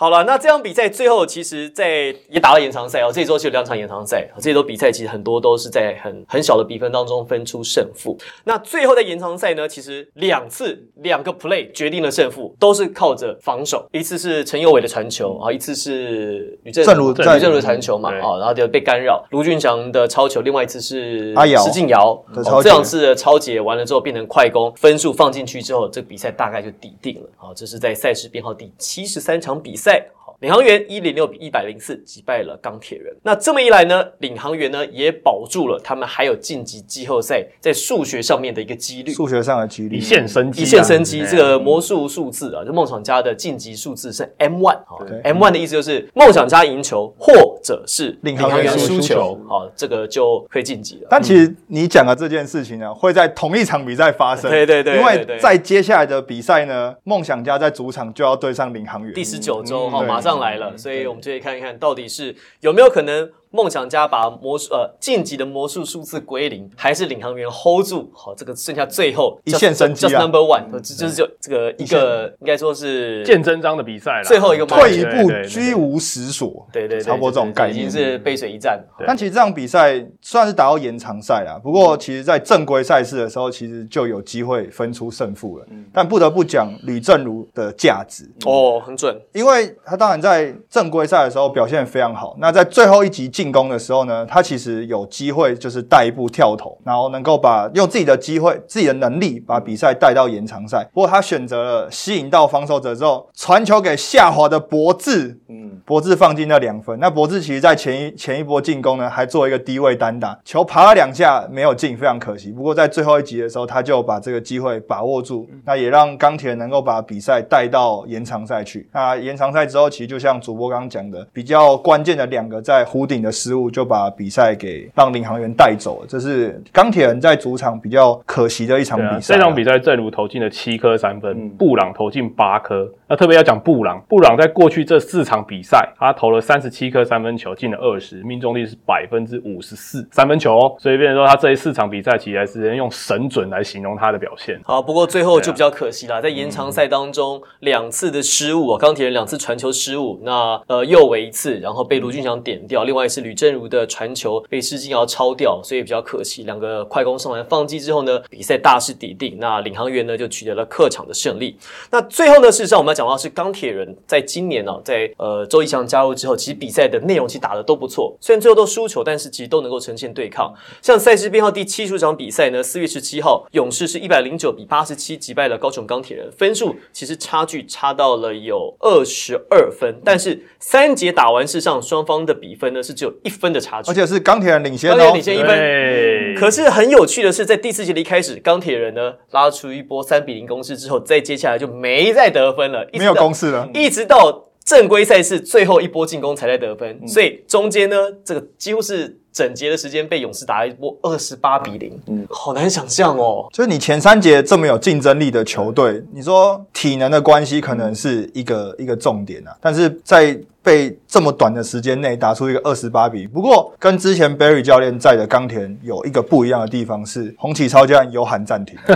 好了，那这场比赛最后其实，在也打了延长赛哦。这周是有两场延长赛，这周比赛其实很多都是在很很小的比分当中分出胜负。那最后在延长赛呢，其实两次两个 play 决定了胜负，都是靠着防守。一次是陈佑伟的传球啊，一次是吕正正如在吕正如的传球嘛对啊，然后就被干扰。卢俊祥的超球，另外一次是阿瑶施晋尧这两次的超解完了之后变成快攻，分数放进去之后，这个比赛大概就底定了。好，这是在赛事编号第七十三场比赛。好，领航员一零六比一百零四击败了钢铁人。那这么一来呢，领航员呢也保住了他们还有晋级季后赛在数学上面的一个几率。数学上的几率一线生机啊，一线生机，哎这个魔术数字啊，就梦想家的晋级数字是 M one 啊对，M one 的意思就是梦想家赢球，或者是领航员输输球球，好，这个就可以晋级了。但其实你讲的这件事情呢，会在同一场比赛发生。对对对因为在接下来的比赛呢，梦想家在主场就要对上领航员。第十九周嗯哈，马上来了，所以我们就可以看一看到底是有没有可能梦想家把魔术呃晋级的魔术数字归零，还是领航员 hold 住好这个剩下最后一线生机 just 啊 number one，就是就这个一个应该说是见真章的比赛了，最后一个嘛退一步居无实所。对对对，差不多这种概念已经是背水一战。对但其实这场比赛算是打到延长赛啦，不过其实在正规赛事的时候，其实就有机会分出胜负了。但不得不讲吕正如的价值，哦，很准，因为他当然在正规赛的时候表现非常好。那在最后一集进攻的时候呢，他其实有机会就是带一步跳投，然后能够把用自己的机会、自己的能力把比赛带到延长赛。不过他选择了吸引到防守者之后，传球给下滑的博智，嗯，博智放进那两分。那博智其实在前一前一波进攻呢，还做一个低位单打，球爬了两下没有进，非常可惜。不过在最后一集的时候，他就把这个机会把握住，那也让钢铁能够把比赛带到延长赛去。那延长赛之后，其实就像主播刚刚讲的，比较关键的两个在弧顶的失误，就把比赛给让领航员带走了。这是钢铁人在主场比较可惜的一场比赛啊。这场比赛正如投进了七颗三分，嗯布朗投进八颗。那特别要讲布朗，布朗在过去这四场比赛，他投了三十七颗三分球，进了二十，命中率是百分之五十四三分球哦。所以变成说，他这一四场比赛其实还是能用神准来形容他的表现。好，不过最后就比较可惜啦，在延长赛当中两次的失误啊，钢铁人两次传球失误，那呃右维一次，然后被卢俊祥点掉，另外是吕正如的传球被施晋尧抄掉，所以比较可惜。两个快攻上篮放击之后呢，比赛大势已定，那领航员呢就取得了客场的胜利。那最后呢，事实上我们要讲到是钢铁人在今年呢、在呃周一翔加入之后，其实比赛的内容其实打得都不错，虽然最后都输球，但是其实都能够呈现对抗。像赛事编号第七十场比赛呢，四月十七号，勇士是一百零九比八十七击败了高雄钢铁人，分数其实差距差到了有二十二分，但是三节打完，事实上双方的比分呢是只有一分的差距，而且是钢铁人领先哦钢铁人领。先一分。可是很有趣的是，在第四节的一开始，钢铁人呢拉出一波三比零攻势之后，再接下来就没再得分了，没有到攻势了，一直到正规赛事最后一波进攻才在得嗯分，所以中间呢，这个几乎是整节的时间被勇士打了一波二十八比零，嗯，好难想象哦。就是你前三节这么有竞争力的球队，你说体能的关系可能是一个一个重点啊，但是在被这么短的时间内打出一个二十八比，不过跟之前 Barry 教练在的钢铁有一个不一样的地方是，红旗超教练有喊暂停，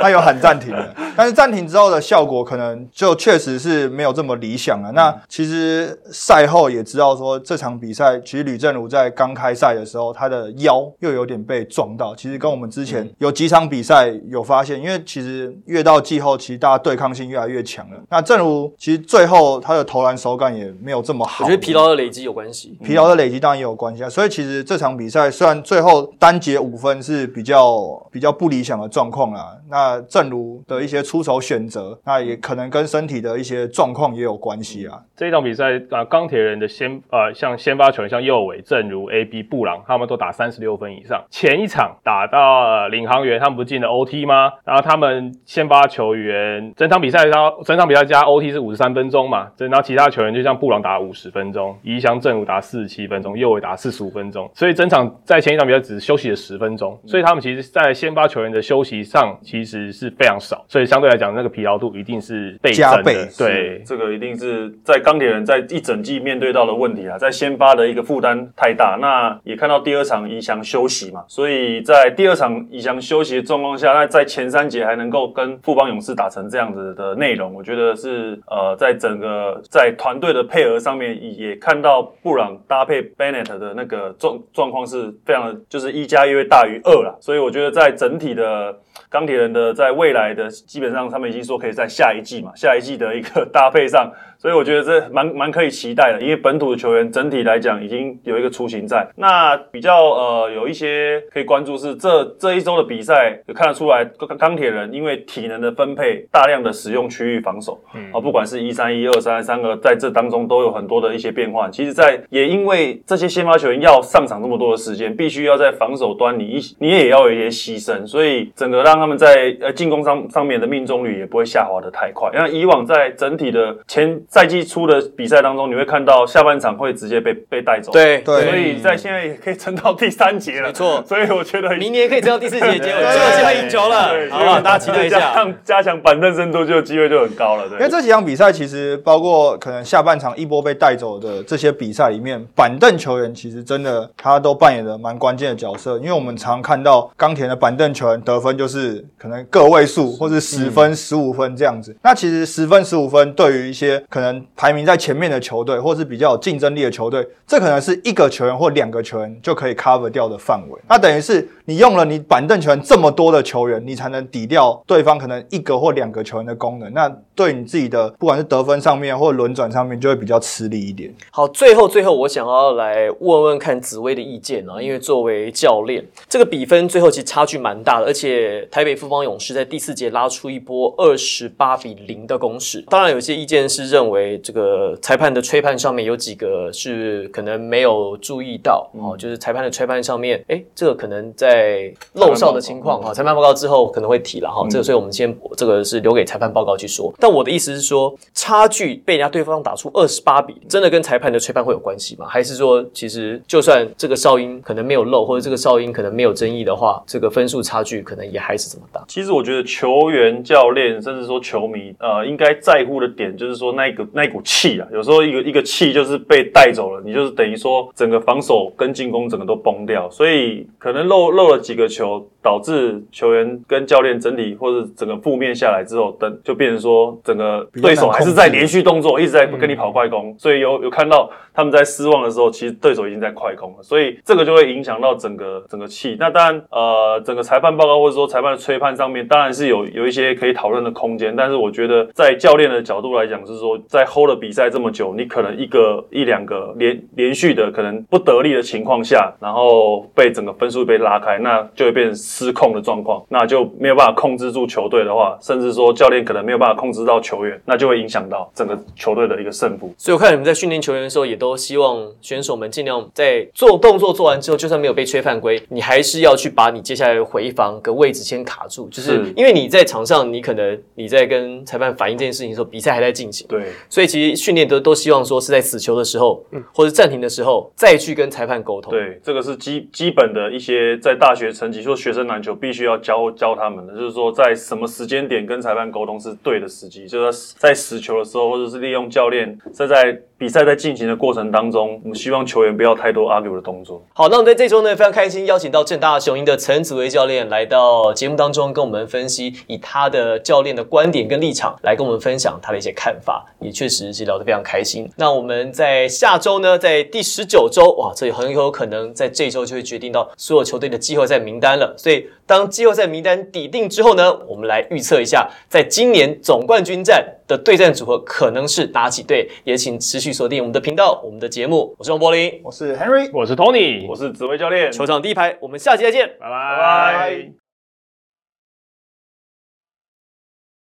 他有喊暂停的，但是暂停之后的效果可能就确实是没有这么理想了。那其实赛后也知道说，这场比赛其实吕正如在刚开赛的时候，他的腰又有点被撞到，其实跟我们之前有几场比赛有发现，因为其实越到季后，其实大家对抗性越来越强了。那正如其实最后他的投篮手感也没有这么好，我觉得疲劳的累积有关系。疲劳的累积当然也有关系啊，所以其实这场比赛虽然最后单节五分是比较比较不理想的状况啦，那正如的一些出手选择，那也可能跟身体的一些状况也有关系啊。这一场比赛啊，钢铁人的先呃，像先发球员像右尾、正如、A、B、布朗，他们都打三十六分以上。前一场打到、呃、领航员，他们不进了 OT 吗？然后他们先发球员整场比赛他整场比赛加 OT 是五十三分钟嘛，然后其他球员就像布朗打五十分钟，宜翔正午打四十七分钟，右尾打四十五分钟，所以整场在前一场比赛只休息了十分钟，所以他们其实在先发球员的休息上其实是非常少，所以相对来讲那个疲劳度一定是倍增的加倍，对。这个一定是在钢铁人在一整季面对到的问题啊，在先发的一个负担太大。那也看到第二场宜祥休息嘛，所以在第二场宜祥休息的状况下，那在前三节还能够跟富邦勇士打成这样子的内容，我觉得是呃，在整个在团队的配合上面也看到布朗搭配 Bennett 的那个状状况是非常的，就是一加一会大于二啦。所以我觉得在整体的钢铁人的在未来的基本上他们已经说可以在下一季嘛，下一季的一个搭配上，所以我觉得这蛮蛮可以期待的，因为本土的球员整体来讲已经有一个雏形在。那比较呃有一些可以关注是这这一周的比赛，有看得出来钢钢铁人因为体能的分配，大量的使用区域防守，嗯啊，不管是一三一二三三个，在这当中都有很多的一些变化。其实，在也因为这些先发球员要上场这么多的时间，必须要在防守端你一你也要有一些牺牲，所以整个让他们在呃进攻上上面的命中率也不会下滑的太快。那以往在整体的前赛季初的比赛当中，你会看到下半场会直接被被带走。。对对所以在现在也可以撑到第三节了，没错所以我觉得明年可以撑到第四节，结果 对就有机会赢球了对，好不好？大家期待一加下。强加强板凳深度，就机会就很高了。对，因为这几场比赛其实包括可能下半场一波被带走的这些比赛里面，板凳球员其实真的他都扮演了蛮关键的角色。因为我们常看到钢铁的板凳球员得分就是可能个位数或是十分、十五分这样子。那其实十分、十五分对于一些可能排名在前面的球队，或是比较有竞争力的球队，这可能是一个球员或两个球员就可以 cover 掉的范围。那等于是你用了你板凳球员这么多的球员，你才能抵掉对方可能一个或两个球员的功能。那对你自己的不管是得分上面或轮转上面，就会比较吃力一点。好，最后最后，我想要来问问看紫薇的意见啊，因为作为教练，这个比分最后其实差距蛮大的，而且台北富邦勇士在第四节拉出一波二十八比零的攻势。当然，有些意见是认为这个裁判的吹判上面有几个是可能没有注意到哦，就是裁判的吹判上面，哎，这个可能在漏哨的情况哈，裁判报告之后可能会提了哈，这个所以我们先这个是留给裁判报告去说。但我的意思是说，差距被人家对方打出二十八比，真的跟裁判的吹判会有关系吗？还是说，其实就算这个哨音可能没有漏，或者这个哨音可能没有争议的话，这个分数差距可能也还是这么大？其实我觉得球员、教练，甚至说球迷，呃，应该在乎的点就是说那个那一股气啊，有时候一个一个气就是被带走了，你就是等于说整个防守跟进攻整个都崩掉，所以可能漏漏了几个球，导致球员跟教练整体或者整个负面下来之后，等就变成说整个对手还是在连续动作，一直在跟你跑快攻，所以有有看到他们在失望的时候，其实对手已经在快攻了，所以这个就会影响到整个整个气。那当然，呃，整个裁判报告或者说裁判的吹判上面，当然是有有一些可以讨论的空间，但是我觉得在教练的角度来讲，是说在 hold 了比赛这么久，你可能一个一两个连连续的可能不得力的情况下，然后被整个分数被拉开，那就会变成失控的状况，那就没有办法控制住球队的话，甚至说教练可能没有办法控制到球员，那就会影响到整个球队的一个胜负。所以我看你们在训练球员的时候，也都希望选手们尽量在做动作做完之后，就算没有被吹犯规，你还是要去把你接下来的回防跟位置先卡住，就是是因为你在场上，你可能你在跟裁判反映这件事情的时候，比赛还在进行。对，所以其实训练都都希望说是在死球的时候，嗯或者暂停的时候，再去跟裁判沟通。对，这个是基基本的一些在大学层级说学生篮球必须要教教他们的，就是说在什么时间点跟裁判沟通是对的时机，就是在死球的时候，或者是利用教练在在比赛在进行的过程当中，我们希望球员不要太多 argue 的动作。好，那我们在这周呢非常开心，邀请到正大雄鹰的陈子维教练来到节目当中，跟我们分析，以他的教练的观点跟立场来跟我们分享他的一些看法，也确实是聊得非常开心。那我们在下周呢，在第十九周，哇，这很有可能在这周就会决定到所有球队的季后赛名单了。所以当季后赛名单底定之后呢，我们来预测一下，在今年总冠军战的对战组合可能是哪几队？也请持续锁定我们的频道、我们的节目。我是王柏林，我是 Henry。我是 Tony，我是紫薇教练，球场第一排，我们下期再见。拜拜拜。